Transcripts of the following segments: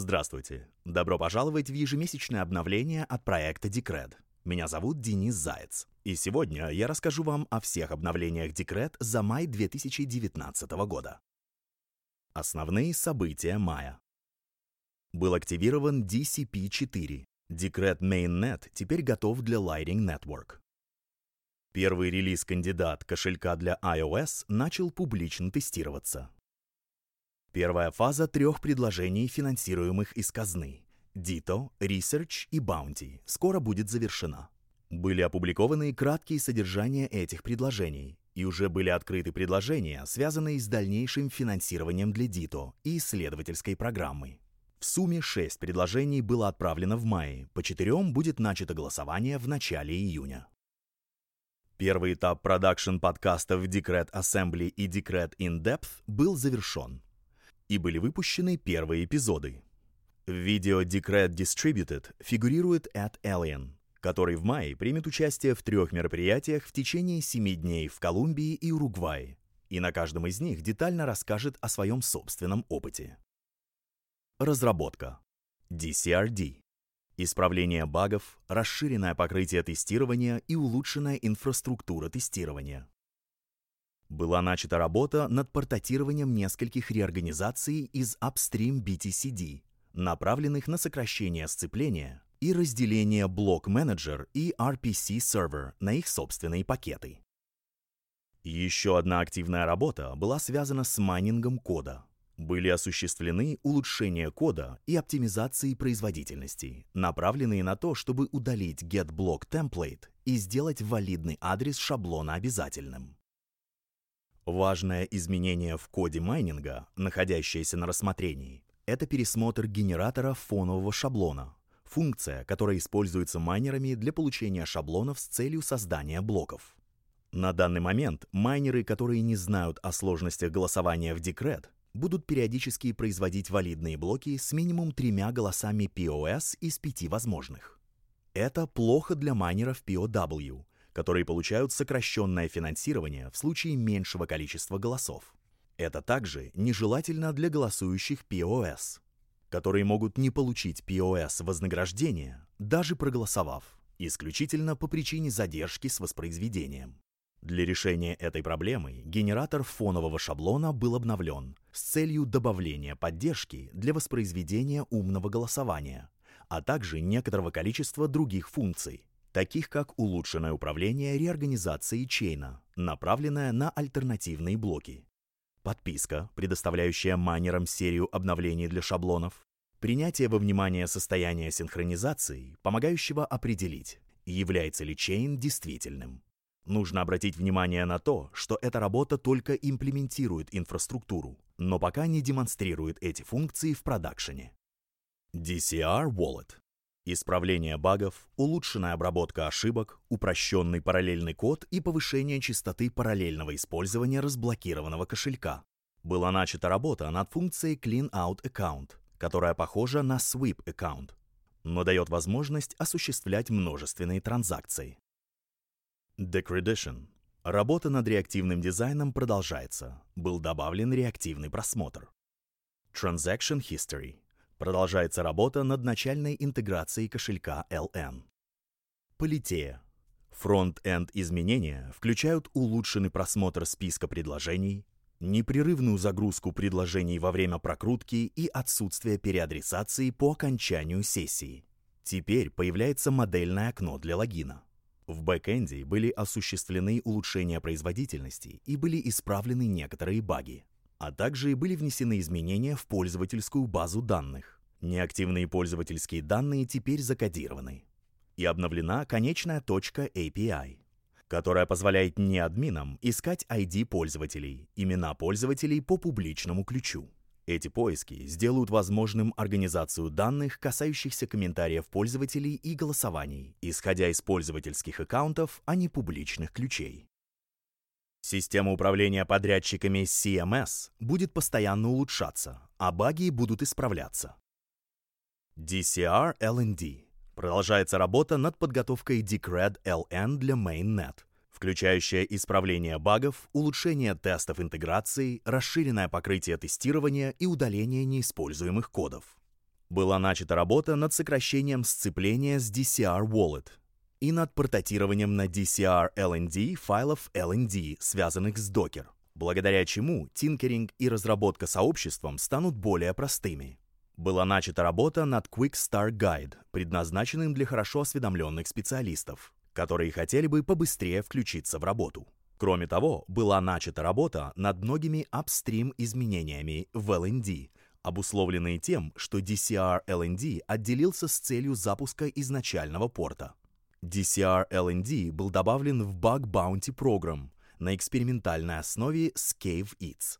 Здравствуйте! Добро пожаловать в ежемесячное обновление от проекта Decred. Меня зовут Денис Заяц. И сегодня я расскажу вам о всех обновлениях Decred за май 2019 года. Основные события мая. Был активирован DCP-4. Decred Mainnet теперь готов для Lighting Network. Первый релиз-кандидат кошелька для iOS начал публично тестироваться. Первая фаза трех предложений, финансируемых из казны – Ditto, Research и Bounty – скоро будет завершена. Были опубликованы краткие содержания этих предложений, и уже были открыты предложения, связанные с дальнейшим финансированием для Ditto и исследовательской программой. В сумме шесть предложений было отправлено в мае, по четырем будет начато голосование в начале июня. Первый этап продакшн подкастов Decred Assembly и Decred In Depth был завершен и были выпущены первые эпизоды. В видео Decred Distributed фигурирует Эд Alien, который в мае примет участие в трех мероприятиях в течение семи дней в Колумбии и Уругвае, и на каждом из них детально расскажет о своем собственном опыте. Разработка. DCRD. Исправление багов, расширенное покрытие тестирования и улучшенная инфраструктура тестирования была начата работа над портатированием нескольких реорганизаций из Upstream BTCD, направленных на сокращение сцепления и разделение Block Manager и RPC Server на их собственные пакеты. Еще одна активная работа была связана с майнингом кода. Были осуществлены улучшения кода и оптимизации производительности, направленные на то, чтобы удалить getBlock template и сделать валидный адрес шаблона обязательным. Важное изменение в коде майнинга, находящееся на рассмотрении, это пересмотр генератора фонового шаблона, функция, которая используется майнерами для получения шаблонов с целью создания блоков. На данный момент майнеры, которые не знают о сложностях голосования в Decred, будут периодически производить валидные блоки с минимум тремя голосами POS из пяти возможных. Это плохо для майнеров POW, которые получают сокращенное финансирование в случае меньшего количества голосов. Это также нежелательно для голосующих POS, которые могут не получить POS вознаграждения, даже проголосовав, исключительно по причине задержки с воспроизведением. Для решения этой проблемы генератор фонового шаблона был обновлен с целью добавления поддержки для воспроизведения умного голосования, а также некоторого количества других функций, таких как улучшенное управление реорганизацией чейна, направленное на альтернативные блоки, подписка, предоставляющая майнерам серию обновлений для шаблонов, принятие во внимание состояния синхронизации, помогающего определить, является ли чейн действительным. Нужно обратить внимание на то, что эта работа только имплементирует инфраструктуру, но пока не демонстрирует эти функции в продакшене. DCR Wallet Исправление багов, улучшенная обработка ошибок, упрощенный параллельный код и повышение частоты параллельного использования разблокированного кошелька. Была начата работа над функцией Clean Out Account, которая похожа на Sweep Account, но дает возможность осуществлять множественные транзакции. Decredition. Работа над реактивным дизайном продолжается. Был добавлен реактивный просмотр. Transaction History. Продолжается работа над начальной интеграцией кошелька LN. Politeia. Front-end изменения включают улучшенный просмотр списка предложений, непрерывную загрузку предложений во время прокрутки и отсутствие переадресации по окончанию сессии. Теперь появляется модальное окно для логина. В бэкэнде были осуществлены улучшения производительности и были исправлены некоторые баги а также были внесены изменения в пользовательскую базу данных. Неактивные пользовательские данные теперь закодированы. И обновлена конечная точка API, которая позволяет неадминам искать ID пользователей, имена пользователей по публичному ключу. Эти поиски сделают возможным организацию данных, касающихся комментариев пользователей и голосований, исходя из пользовательских аккаунтов, а не публичных ключей. Система управления подрядчиками CMS будет постоянно улучшаться, а баги будут исправляться. DCR LND. Продолжается работа над подготовкой Decred LN для Mainnet, включающая исправление багов, улучшение тестов интеграции, расширенное покрытие тестирования и удаление неиспользуемых кодов. Была начата работа над сокращением сцепления с DCR Wallet и над портатированием на DCR LND файлов LND, связанных с Docker, благодаря чему тинкеринг и разработка сообществом станут более простыми. Была начата работа над Quick Start Guide, предназначенным для хорошо осведомленных специалистов, которые хотели бы побыстрее включиться в работу. Кроме того, была начата работа над многими апстрим изменениями в LND, обусловленные тем, что DCR LND отделился с целью запуска изначального порта. DCR LND был добавлен в Bug Bounty Program на экспериментальной основе Scave Eats.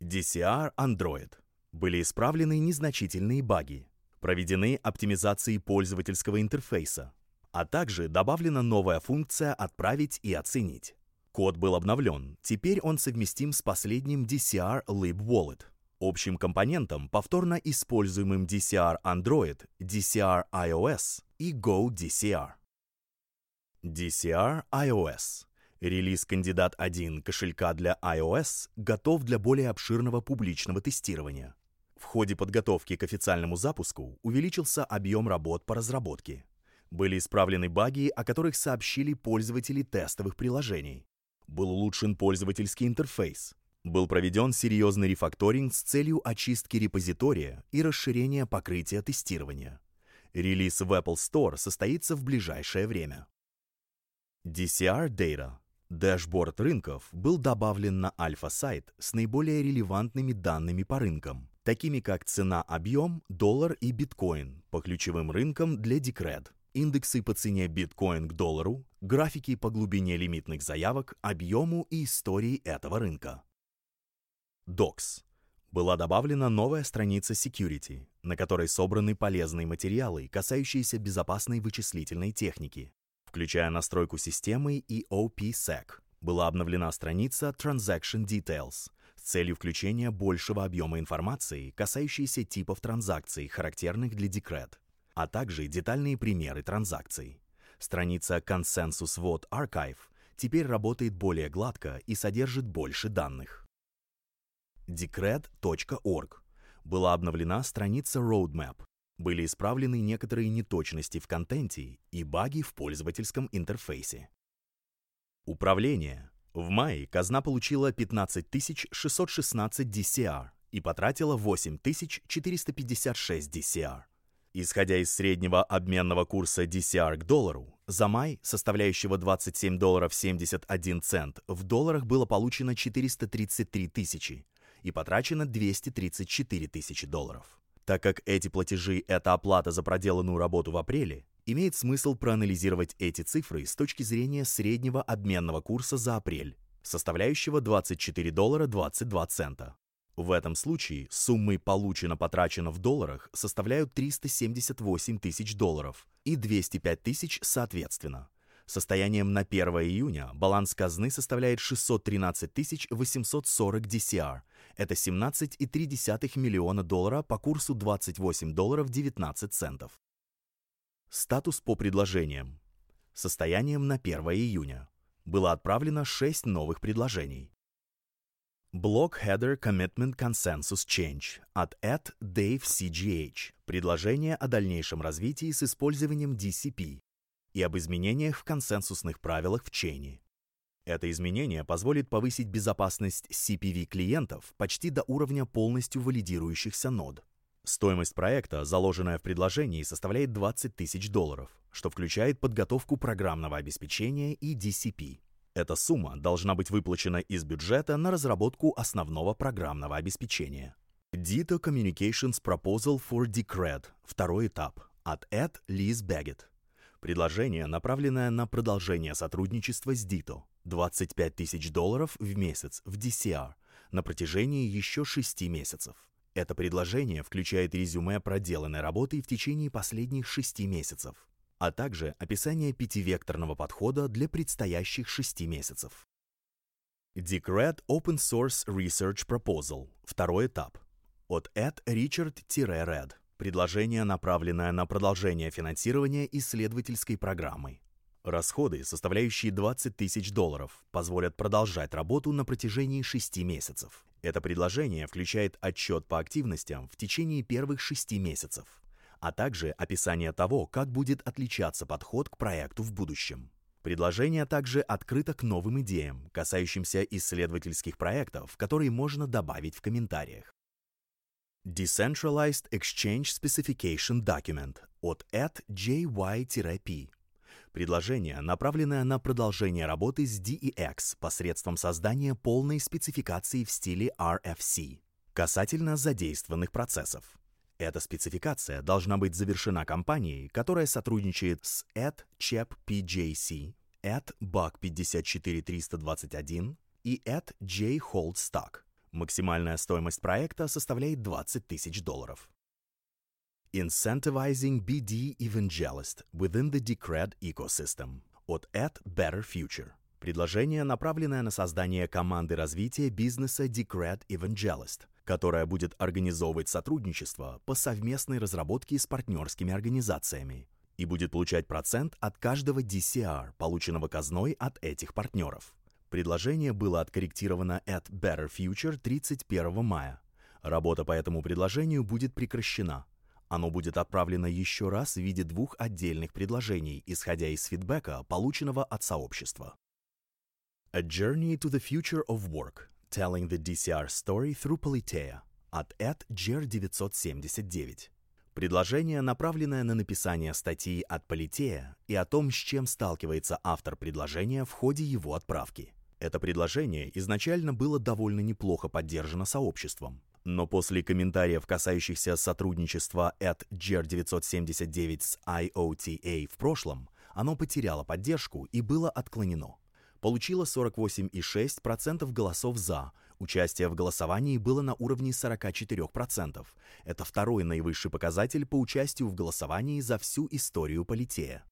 DCR Android. Были исправлены незначительные баги, проведены оптимизации пользовательского интерфейса, а также добавлена новая функция «Отправить и оценить». Код был обновлен, теперь он совместим с последним DCR Lib Wallet, общим компонентом, повторно используемым DCR Android, DCR iOS и Go DCR. DCR iOS. Релиз кандидат 1 кошелька для iOS готов для более обширного публичного тестирования. В ходе подготовки к официальному запуску увеличился объем работ по разработке. Были исправлены баги, о которых сообщили пользователи тестовых приложений. Был улучшен пользовательский интерфейс. Был проведен серьезный рефакторинг с целью очистки репозитория и расширения покрытия тестирования. Релиз в Apple Store состоится в ближайшее время. DCR Data. Дэшборд рынков был добавлен на альфа-сайт с наиболее релевантными данными по рынкам, такими как цена-объем, доллар и биткоин по ключевым рынкам для Decred, индексы по цене биткоин к доллару, графики по глубине лимитных заявок, объему и истории этого рынка. Docs была добавлена новая страница Security, на которой собраны полезные материалы, касающиеся безопасной вычислительной техники, включая настройку системы и OPSEC. Была обновлена страница Transaction Details с целью включения большего объема информации, касающейся типов транзакций, характерных для Decred, а также детальные примеры транзакций. Страница Consensus Vote Archive теперь работает более гладко и содержит больше данных decred.org. Была обновлена страница Roadmap. Были исправлены некоторые неточности в контенте и баги в пользовательском интерфейсе. Управление. В мае казна получила 15 616 DCR и потратила 8 456 DCR. Исходя из среднего обменного курса DCR к доллару, за май, составляющего 27 долларов 71 цент, в долларах было получено 433 тысячи, и потрачено 234 тысячи долларов. Так как эти платежи – это оплата за проделанную работу в апреле, имеет смысл проанализировать эти цифры с точки зрения среднего обменного курса за апрель, составляющего 24 доллара 22 цента. В этом случае суммы получено-потрачено в долларах составляют 378 тысяч долларов и 205 тысяч соответственно. Состоянием на 1 июня баланс казны составляет 613 840 DCR. Это 17,3 миллиона долларов по курсу 28 долларов 19 центов. Статус по предложениям. Состоянием на 1 июня. Было отправлено 6 новых предложений. Блок Header Commitment Consensus Change от at Dave CGH. Предложение о дальнейшем развитии с использованием DCP и об изменениях в консенсусных правилах в чейне. Это изменение позволит повысить безопасность CPV клиентов почти до уровня полностью валидирующихся нод. Стоимость проекта, заложенная в предложении, составляет 20 тысяч долларов, что включает подготовку программного обеспечения и DCP. Эта сумма должна быть выплачена из бюджета на разработку основного программного обеспечения. Dito Communications Proposal for Decred, второй этап, от Ed Liz Baggett. Предложение, направленное на продолжение сотрудничества с Dito. 25 тысяч долларов в месяц в DCR на протяжении еще 6 месяцев. Это предложение включает резюме проделанной работы в течение последних 6 месяцев, а также описание пятивекторного подхода для предстоящих 6 месяцев. Decred Open Source Research Proposal. Второй этап. От Ed Richard-Red. Предложение, направленное на продолжение финансирования исследовательской программы. Расходы, составляющие 20 тысяч долларов, позволят продолжать работу на протяжении 6 месяцев. Это предложение включает отчет по активностям в течение первых шести месяцев, а также описание того, как будет отличаться подход к проекту в будущем. Предложение также открыто к новым идеям, касающимся исследовательских проектов, которые можно добавить в комментариях. Decentralized Exchange Specification Document от JY-P. Предложение, направленное на продолжение работы с DEX посредством создания полной спецификации в стиле RFC, касательно задействованных процессов. Эта спецификация должна быть завершена компанией, которая сотрудничает с AdChep-PJC, AdBug54321 и AdJHoldStock. Максимальная стоимость проекта составляет 20 тысяч долларов. Incentivizing BD Evangelist within the Decred Ecosystem от At Better Future. Предложение, направленное на создание команды развития бизнеса Decred Evangelist, которая будет организовывать сотрудничество по совместной разработке с партнерскими организациями и будет получать процент от каждого DCR, полученного казной от этих партнеров. Предложение было откорректировано at Better Future 31 мая. Работа по этому предложению будет прекращена – оно будет отправлено еще раз в виде двух отдельных предложений, исходя из фидбэка, полученного от сообщества. A Journey to the Future of Work – Telling the DCR Story Through Politea от Ed Jer 979. Предложение, направленное на написание статьи от Политея и о том, с чем сталкивается автор предложения в ходе его отправки. Это предложение изначально было довольно неплохо поддержано сообществом, но после комментариев, касающихся сотрудничества at GR979 с IOTA в прошлом, оно потеряло поддержку и было отклонено. Получило 48,6% голосов «за», участие в голосовании было на уровне 44%. Это второй наивысший показатель по участию в голосовании за всю историю Политея.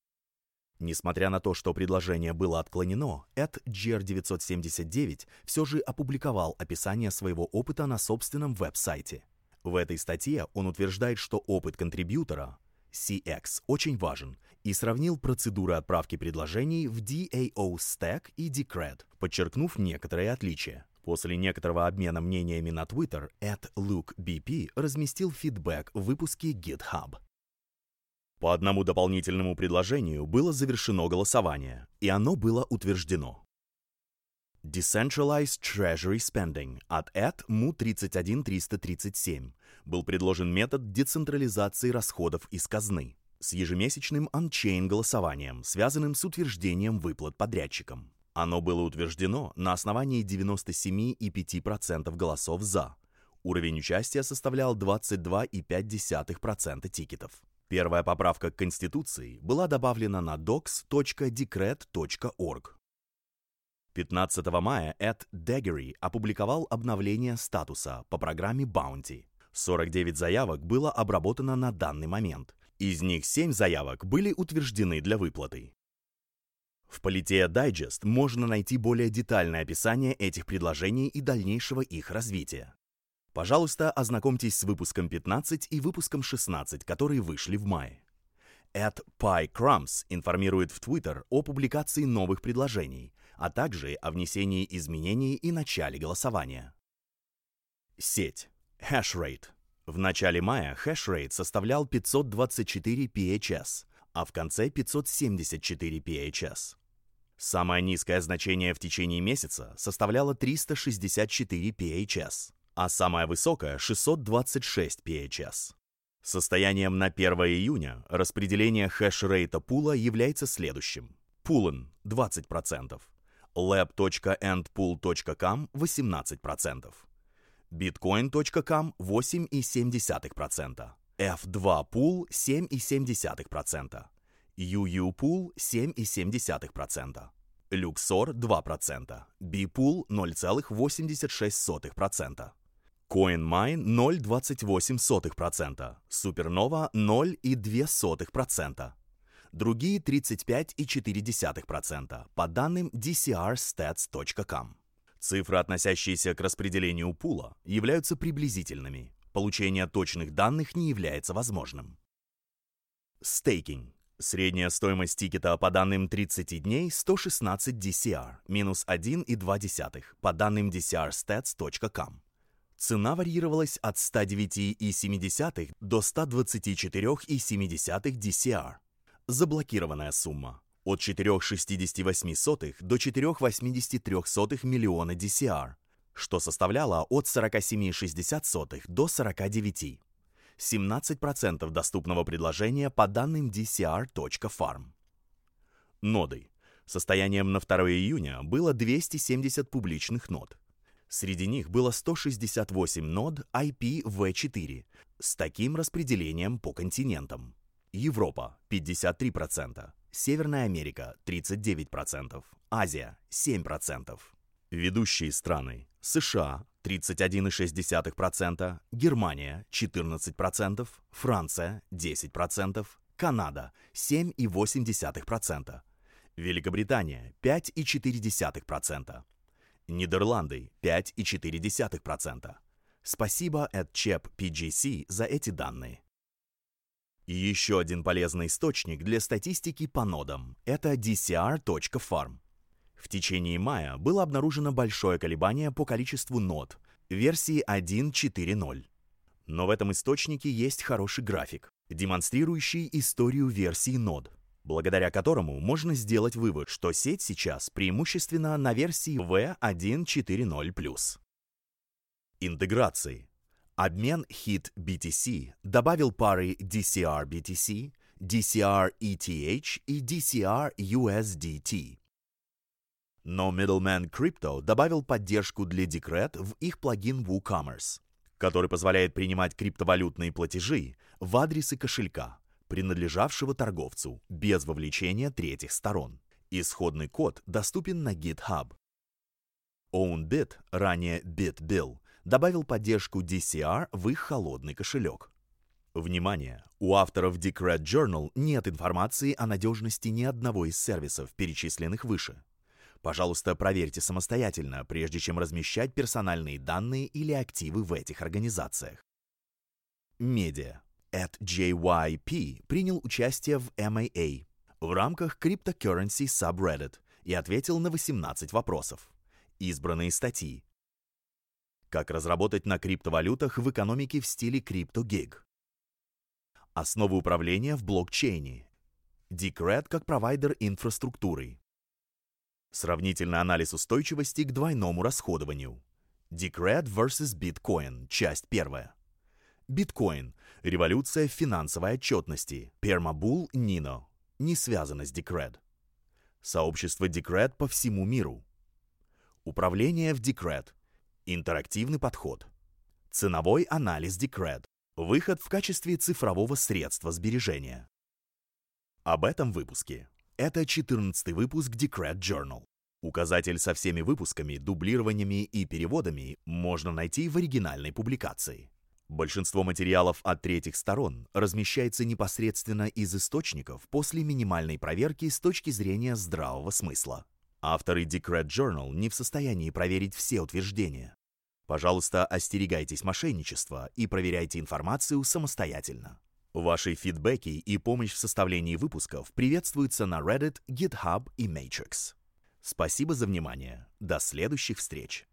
Несмотря на то, что предложение было отклонено, Эд GR979 все же опубликовал описание своего опыта на собственном веб-сайте. В этой статье он утверждает, что опыт контрибьютора CX очень важен и сравнил процедуры отправки предложений в DAO Stack и Decred, подчеркнув некоторые отличия. После некоторого обмена мнениями на Twitter, Эд Luke BP разместил фидбэк в выпуске GitHub. По одному дополнительному предложению было завершено голосование, и оно было утверждено. Decentralized Treasury Spending от ED MU 31337 был предложен метод децентрализации расходов из казны с ежемесячным ончейн голосованием, связанным с утверждением выплат подрядчикам. Оно было утверждено на основании 97,5% голосов «за». Уровень участия составлял 22,5% тикетов. Первая поправка к Конституции была добавлена на docs.decret.org. 15 мая Эд Деггери опубликовал обновление статуса по программе Bounty. 49 заявок было обработано на данный момент. Из них 7 заявок были утверждены для выплаты. В Politea Digest можно найти более детальное описание этих предложений и дальнейшего их развития. Пожалуйста, ознакомьтесь с выпуском 15 и выпуском 16, которые вышли в мае. Эд PyCrumbs информирует в Twitter о публикации новых предложений, а также о внесении изменений и начале голосования. Сеть. Hashrate. В начале мая hashrate составлял 524 PHS, а в конце 574 PHS. Самое низкое значение в течение месяца составляло 364 PHS а самая высокая 626 PHS. Состоянием на 1 июня распределение хэшрейта пула является следующим. Poolen 20%, lab.endpool.com 18%, bitcoin.com 8,7%, F2 Pool 7,7%, UU Pool 7,7%, Luxor 2%, Bipool 0,86%. CoinMine 0,28%, Supernova 0,02%, другие 35,4% по данным dcrstats.com. Цифры, относящиеся к распределению пула, являются приблизительными. Получение точных данных не является возможным. Стейкинг. Средняя стоимость тикета по данным 30 дней 116 DCR, минус 1,2 по данным dcrstats.com. Цена варьировалась от 109,7 до 124,7 DCR. Заблокированная сумма от 4,68 до 4,83 миллиона DCR, что составляло от 47,60 до 49. 17% доступного предложения по данным DCR.farm. Ноды. Состоянием на 2 июня было 270 публичных нод. Среди них было 168 нод IPv4 с таким распределением по континентам. Европа – 53%, Северная Америка – 39%, Азия – 7%. Ведущие страны – США – 31,6%, Германия – 14%, Франция – 10%, Канада – 7,8%, Великобритания – 5,4%, Нидерланды – 5,4%. Спасибо ЧЕП PGC за эти данные. И еще один полезный источник для статистики по нодам – это dcr.farm. В течение мая было обнаружено большое колебание по количеству нод версии 1.4.0. Но в этом источнике есть хороший график, демонстрирующий историю версий нод, благодаря которому можно сделать вывод, что сеть сейчас преимущественно на версии V1.4.0+. Интеграции. Обмен HIT BTC добавил пары DCR BTC, DCR ETH и DCR USDT. Но Middleman Crypto добавил поддержку для Decred в их плагин WooCommerce, который позволяет принимать криптовалютные платежи в адресы кошелька, принадлежавшего торговцу, без вовлечения третьих сторон. Исходный код доступен на GitHub. OwnBit, ранее BitBill, добавил поддержку DCR в их холодный кошелек. Внимание! У авторов Decred Journal нет информации о надежности ни одного из сервисов, перечисленных выше. Пожалуйста, проверьте самостоятельно, прежде чем размещать персональные данные или активы в этих организациях. Медиа. At JYP принял участие в MAA в рамках Cryptocurrency Subreddit и ответил на 18 вопросов. Избранные статьи. Как разработать на криптовалютах в экономике в стиле CryptoGig. Основы управления в блокчейне. Decred как провайдер инфраструктуры. Сравнительный анализ устойчивости к двойному расходованию. Decred vs. Bitcoin. Часть первая. Биткоин. Революция финансовой отчетности. Permabull Nino. Не связано с Decred. Сообщество Decred по всему миру. Управление в Decred. Интерактивный подход. Ценовой анализ Decred. Выход в качестве цифрового средства сбережения. Об этом выпуске. Это 14 выпуск Decred Journal. Указатель со всеми выпусками, дублированиями и переводами можно найти в оригинальной публикации. Большинство материалов от третьих сторон размещается непосредственно из источников после минимальной проверки с точки зрения здравого смысла. Авторы Decred Journal не в состоянии проверить все утверждения. Пожалуйста, остерегайтесь мошенничества и проверяйте информацию самостоятельно. Ваши фидбэки и помощь в составлении выпусков приветствуются на Reddit, GitHub и Matrix. Спасибо за внимание. До следующих встреч.